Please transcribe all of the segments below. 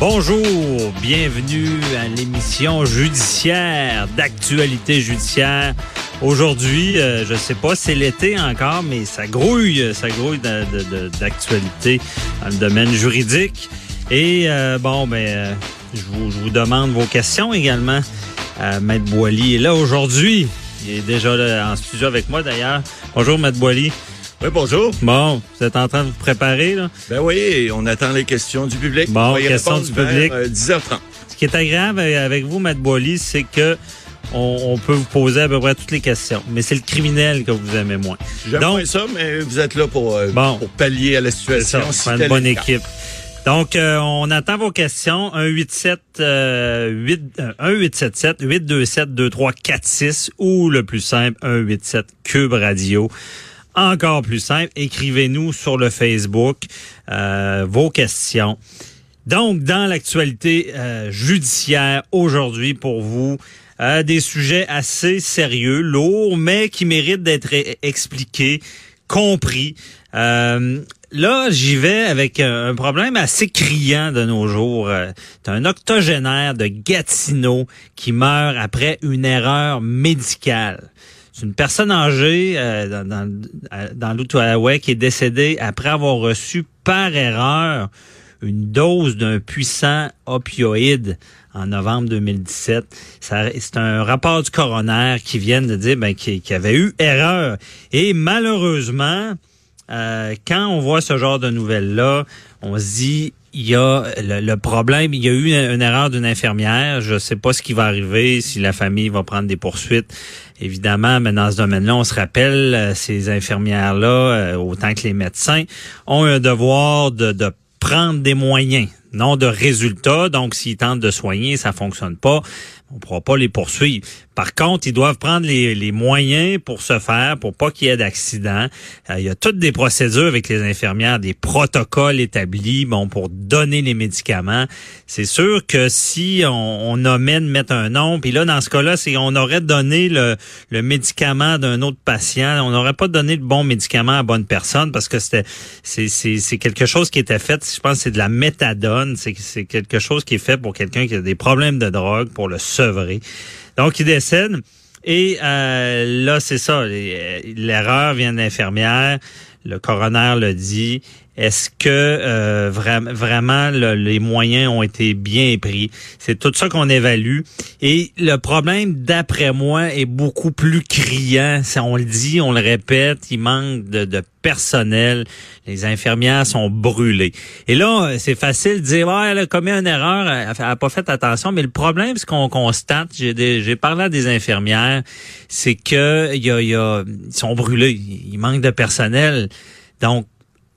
Bonjour, bienvenue à l'émission judiciaire d'actualité judiciaire. Aujourd'hui, euh, je sais pas, c'est l'été encore, mais ça grouille, ça grouille d'actualité dans le domaine juridique. Et euh, bon, ben, euh, je, vous, demande vos questions également. Maître Boily est là aujourd'hui. Il est déjà en studio avec moi d'ailleurs. Bonjour, Maître Boily. Oui, bonjour. Bon, vous êtes en train de vous préparer, là? Ben oui, on attend les questions du public. Bon, questions du public. 10h30. Euh, Ce qui est agréable avec vous, Matt Boily, c'est que on, peut vous poser à peu près toutes les questions. Mais c'est le criminel que vous aimez moins. J'aime moins ça, mais vous êtes là pour, euh, pour pallier à la situation. C'est une bonne équipe. Donc, euh, on attend vos questions. 187 euh, 8, 1877 827 2346 ou le plus simple 187 Cube Radio encore plus simple, écrivez-nous sur le Facebook euh, vos questions. Donc, dans l'actualité euh, judiciaire aujourd'hui pour vous, euh, des sujets assez sérieux, lourds, mais qui méritent d'être expliqués, compris. là, j'y vais avec un problème assez criant de nos jours. C'est un octogénaire de Gatineau qui meurt après une erreur médicale. C'est une personne âgée euh, dans, dans, l'Outaouais qui est décédée après avoir reçu par erreur une dose d'un puissant opioïde en novembre 2017. C'est un rapport du coroner qui vient de dire ben, qu'il y avait eu erreur. Et malheureusement, euh, quand on voit ce genre de nouvelles-là, on se dit il y a le, problème, il y a eu une, erreur d'une infirmière. Je ne sais pas ce qui va arriver, si la famille va prendre des poursuites. Évidemment, mais dans ce domaine-là, on se rappelle, euh, ces infirmières-là, euh, autant que les médecins, ont un devoir de, de prendre des moyens, non de résultats. Donc, s'ils tentent de soigner, ça fonctionne pas on ne pourra pas les poursuivre. Par contre, ils doivent prendre les, moyens pour se faire, pour pas qu'il y ait d'accident. Euh, il y a toutes des procédures avec les infirmières, des protocoles établis, bon, pour donner les médicaments. C'est sûr que si on, on omet de mettre un nom, puis là, dans ce cas-là, c'est on aurait donné le, le médicament d'un autre patient, on n'aurait pas donné le bon médicament à la bonne personne parce que c'était c'est, c'est, quelque chose qui était fait, je pense c'est de la méthadone, c'est, c'est quelque chose qui est fait pour quelqu'un qui a des problèmes de drogue, pour le donc, il décède. Et euh, là, c'est ça. L'erreur vient de l'infirmière. Le coroner le dit. Est-ce que euh, vraiment les moyens ont été bien pris? C'est tout ça qu'on évalue. Et le problème, d'après moi, est beaucoup plus criant. On le dit, on le répète, il manque de, personnel. Les infirmières sont brûlées. Et là, c'est facile de dire, ouais, elle a commis une erreur, elle n'a pas fait attention. Mais le problème, ce qu'on constate, j'ai parlé à des infirmières, c'est que y a, y a, ils sont brûlés. Il manque de personnel. Donc,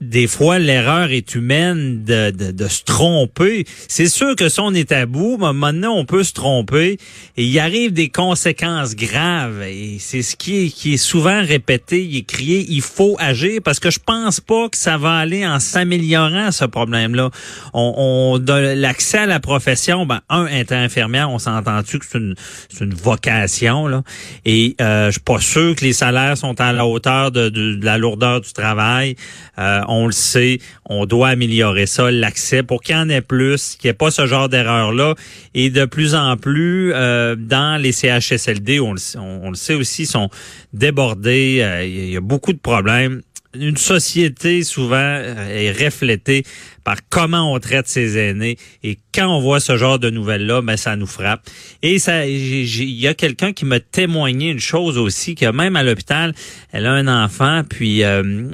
des fois, l'erreur est humaine de, de, de se tromper. C'est sûr que si on est à bout, maintenant, on peut se tromper et il arrive des conséquences graves. Et c'est ce qui est, qui est souvent répété, il est crié, il faut agir parce que je pense pas que ça va aller en s'améliorant, ce problème-là. On, on l'accès à la profession, ben, un, être infirmière, on s'entend-tu que c'est une, une vocation, là. Et euh, je suis pas sûr que les salaires sont à la hauteur de, de, la lourdeur du travail. Euh, on le sait, on doit améliorer ça, l'accès pour qu'il y en ait plus, qu'il n'y ait pas ce genre d'erreur-là. Et de plus en plus, euh, dans les CHSLD, on le, sait aussi, sont débordés. Euh, il y a beaucoup de problèmes une société souvent est reflétée par comment on traite ses aînés. Et quand on voit ce genre de nouvelles-là, ben, ça nous frappe. Et ça, il y a quelqu'un qui m'a témoigné une chose aussi, que même à l'hôpital, elle a un enfant, puis euh,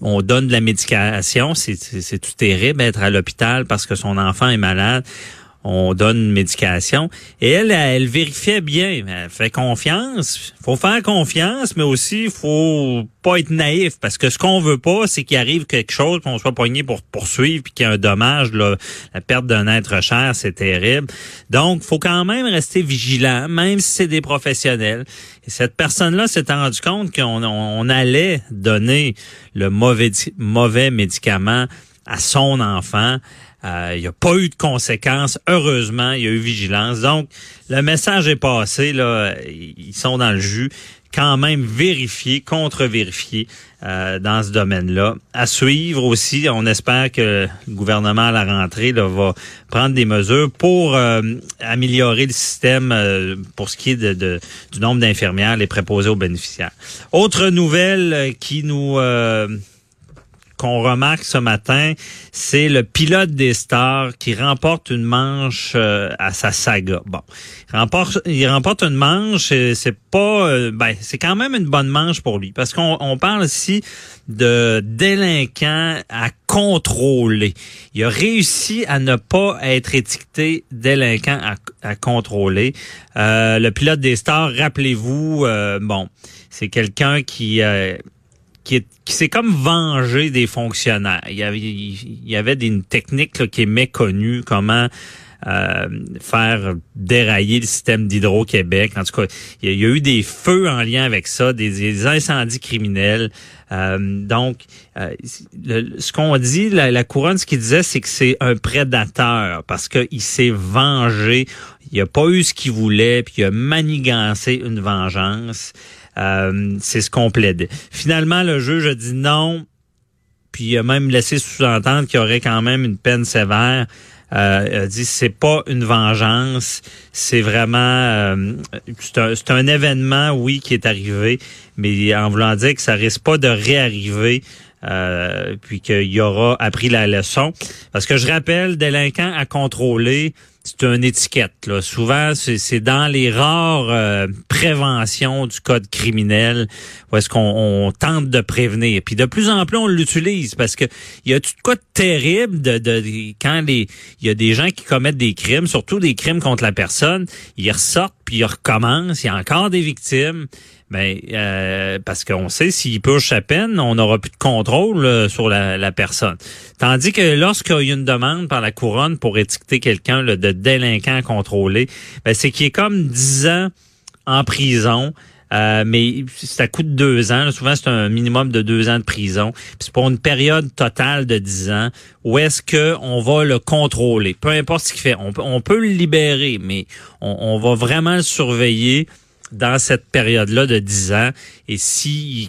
on donne de la médication. C'est tout terrible d'être à l'hôpital parce que son enfant est malade on donne une médication. Et elle, elle vérifiait bien. Elle fait confiance. faut faire confiance, mais aussi faut pas être naïf parce que ce qu'on veut pas, c'est qu'il arrive quelque chose, qu'on soit poigné pour poursuivre, puis qu'il y ait un dommage. La perte d'un être cher, c'est terrible. Donc, faut quand même rester vigilant, même si c'est des professionnels. Et cette personne-là s'est rendu compte qu'on on allait donner le mauvais, mauvais médicament à son enfant. Euh, il n'y a pas eu de conséquences. Heureusement, il y a eu vigilance. Donc, le message est passé. Là, ils sont dans le jus. Quand même vérifié, contre-vérifié euh, dans ce domaine-là. À suivre aussi, on espère que le gouvernement à la rentrée là, va prendre des mesures pour euh, améliorer le système pour ce qui est de, du nombre d'infirmières, les préposés aux bénéficiaires. Autre nouvelle qui nous qu'on remarque ce matin, c'est le pilote des stars qui remporte une manche euh, à sa saga. Bon, il remporte, il remporte une manche, c'est pas, euh, ben, c'est quand même une bonne manche pour lui, parce qu'on on parle ici de délinquant à contrôler. Il a réussi à ne pas être étiqueté délinquant à, à contrôler. Euh, le pilote des stars, rappelez-vous, bon, c'est quelqu'un qui qui, s'est comme vengé des fonctionnaires. Il y avait, il y avait une technique qui est méconnue, comment euh, faire dérailler le système d'Hydro-Québec. En tout cas, il y, a, eu des feux en lien avec ça, des, incendies criminels. Euh, donc, euh, ce qu'on dit, la, couronne, ce qu'il disait, c'est que c'est un prédateur parce qu'il s'est vengé. Il a pas eu ce qu'il voulait, puis il a manigancé une vengeance. Euh, c'est ce qu'on plaide. Finalement, le juge a dit non, puis il a même laissé sous-entendre qu'il y aurait quand même une peine sévère. Euh, il a dit c'est pas une vengeance, c'est vraiment euh, c'est un, événement oui qui est arrivé, mais en voulant dire que ça risque pas de réarriver. Euh, puis qu'il aura appris la leçon. Parce que je rappelle, délinquant à contrôler, c'est une étiquette. Là. Souvent, c'est dans les rares euh, préventions du code criminel où est-ce qu'on tente de prévenir. Puis de plus en plus, on l'utilise parce que il y a tout quoi de terrible de, de, quand les il y a des gens qui commettent des crimes, surtout des crimes contre la personne, ils ressortent puis ils recommencent. Il y a encore des victimes. Ben, euh, parce qu'on sait s'il purge sa peine, on n'aura plus de contrôle euh, sur la, personne. Tandis que lorsqu'il y a une demande par la couronne pour étiqueter quelqu'un de délinquant contrôlé, ben, c'est qu'il est comme 10 ans en prison. Euh, mais ça coûte deux ans. Souvent, c'est un minimum de deux ans de prison. C'est pour une période totale de dix ans. Où est-ce que on va le contrôler? Peu importe ce qu'il fait. On, peut le libérer, mais on, on va vraiment le surveiller dans cette période-là de 10 ans et s'il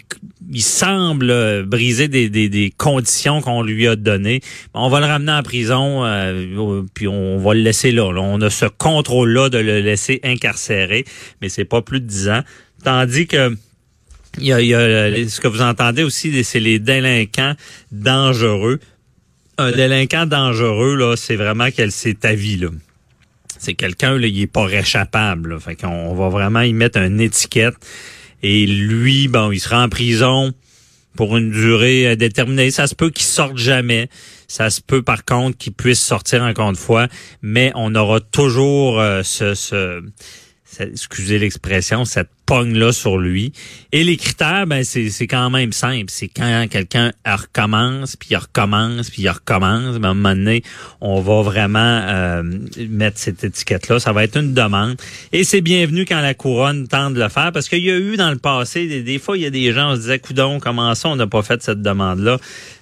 il semble briser des, des, conditions qu'on lui a données, on va le ramener en prison euh, puis on va le laisser là, On a ce contrôle-là de le laisser incarcéré, mais c'est pas plus de 10 ans. Tandis que il y a, ce que vous entendez aussi, c'est les délinquants dangereux. Un délinquant dangereux, là, c'est vraiment qu'elle s'est ta vie, là c'est quelqu'un, là, il est pas réchappable. Fait qu'on va vraiment y mettre une étiquette. Et lui, bon, il sera en prison pour une durée déterminée. Ça se peut qu'il sorte jamais. Ça se peut par contre qu'il puisse sortir encore une fois, mais on aura toujours euh, ce, excusez l'expression, cette pogne-là sur lui. Et les critères, ben c'est, quand même simple. C'est quand quelqu'un recommence, puis il recommence, puis il recommence. Ben, à un moment donné, on va vraiment euh, mettre cette étiquette-là. Ça va être une demande. Et c'est bienvenu quand la couronne tente de le faire, parce qu'il y a eu dans le passé, des, fois, il y a des gens, on se disait, coudon, comment ça, on n'a pas fait cette demande-là?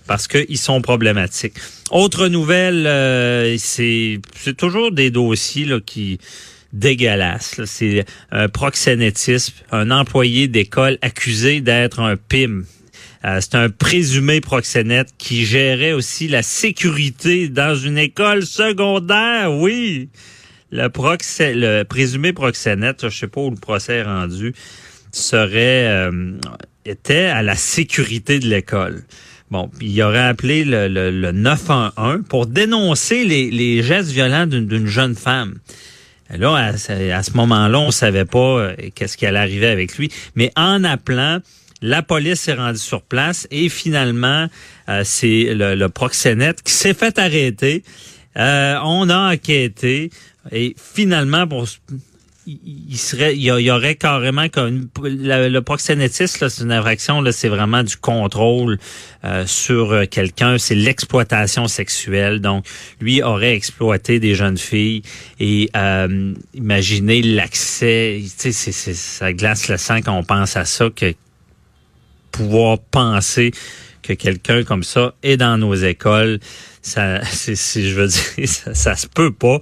Parce qu'ils sont problématiques. Autre nouvelle, euh, c'est, c'est toujours des dossiers là, qui dégueulasse. C'est un proxénétisme, un employé d'école accusé d'être un PIM. Euh, c'est un présumé proxénète qui gérait aussi la sécurité dans une école secondaire, oui. Le, le présumé proxénète, je sais pas où le procès est rendu, serait euh, était à la sécurité de l'école. Bon, il aurait appelé le, le, le 911 pour dénoncer les gestes violents d'une jeune femme. Là, à, ce moment-là, on savait pas euh, qu'est-ce qui allait arriver avec lui. Mais en appelant, la police s'est rendue sur place et finalement, euh, c'est le, proxénète qui s'est fait arrêter. Euh, on a enquêté et finalement, pour il serait, il y, aurait carrément comme le, proxénétisme, c'est une infraction, là, c'est vraiment du contrôle euh, sur euh, quelqu'un, c'est l'exploitation sexuelle. Donc, lui aurait exploité des jeunes filles et euh, imaginez l'accès, tu sais, ça glace le sang quand on pense à ça que pouvoir penser que quelqu'un comme ça est dans nos écoles ça, c'est, je veux dire, ça, se peut pas.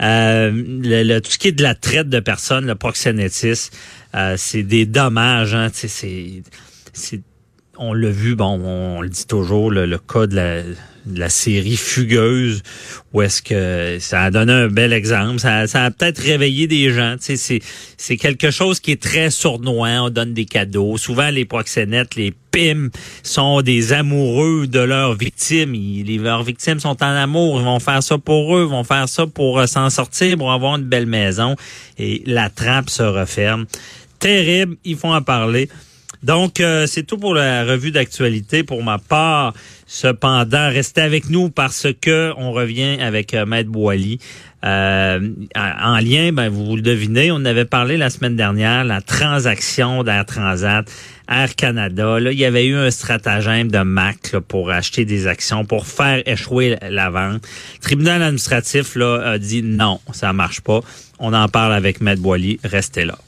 Euh, le, tout ce qui est de la traite de personnes, le proxénétisme, euh, c'est des dommages. Hein, c'est, on l'a vu, bon, on, le dit toujours, le, cas de la série Fugueuse, où est-ce que ça a donné un bel exemple. Ça, a peut-être réveillé des gens. C'est, quelque chose qui est très sournois. On donne des cadeaux. Souvent, les proxénètes, les PIM sont des amoureux de leurs victimes. les, leurs victimes sont en amour. Ils vont faire ça pour eux. Ils vont faire ça pour euh, s'en sortir, pour avoir une belle maison. Et la trappe se referme. Terrible. Ils font en parler. Donc, euh, c'est tout pour la revue d'actualité. Pour ma part, cependant, restez avec nous parce que on revient avec euh, Maître Boily. Euh, en lien, ben, vous le devinez, on avait parlé la semaine dernière, la transaction d'Air Transat, Air Canada. Là, il y avait eu un stratagème de MAC pour acheter des actions, pour faire échouer la vente. Le tribunal administratif là, a dit non, ça marche pas. On en parle avec Maître Boily. Restez là.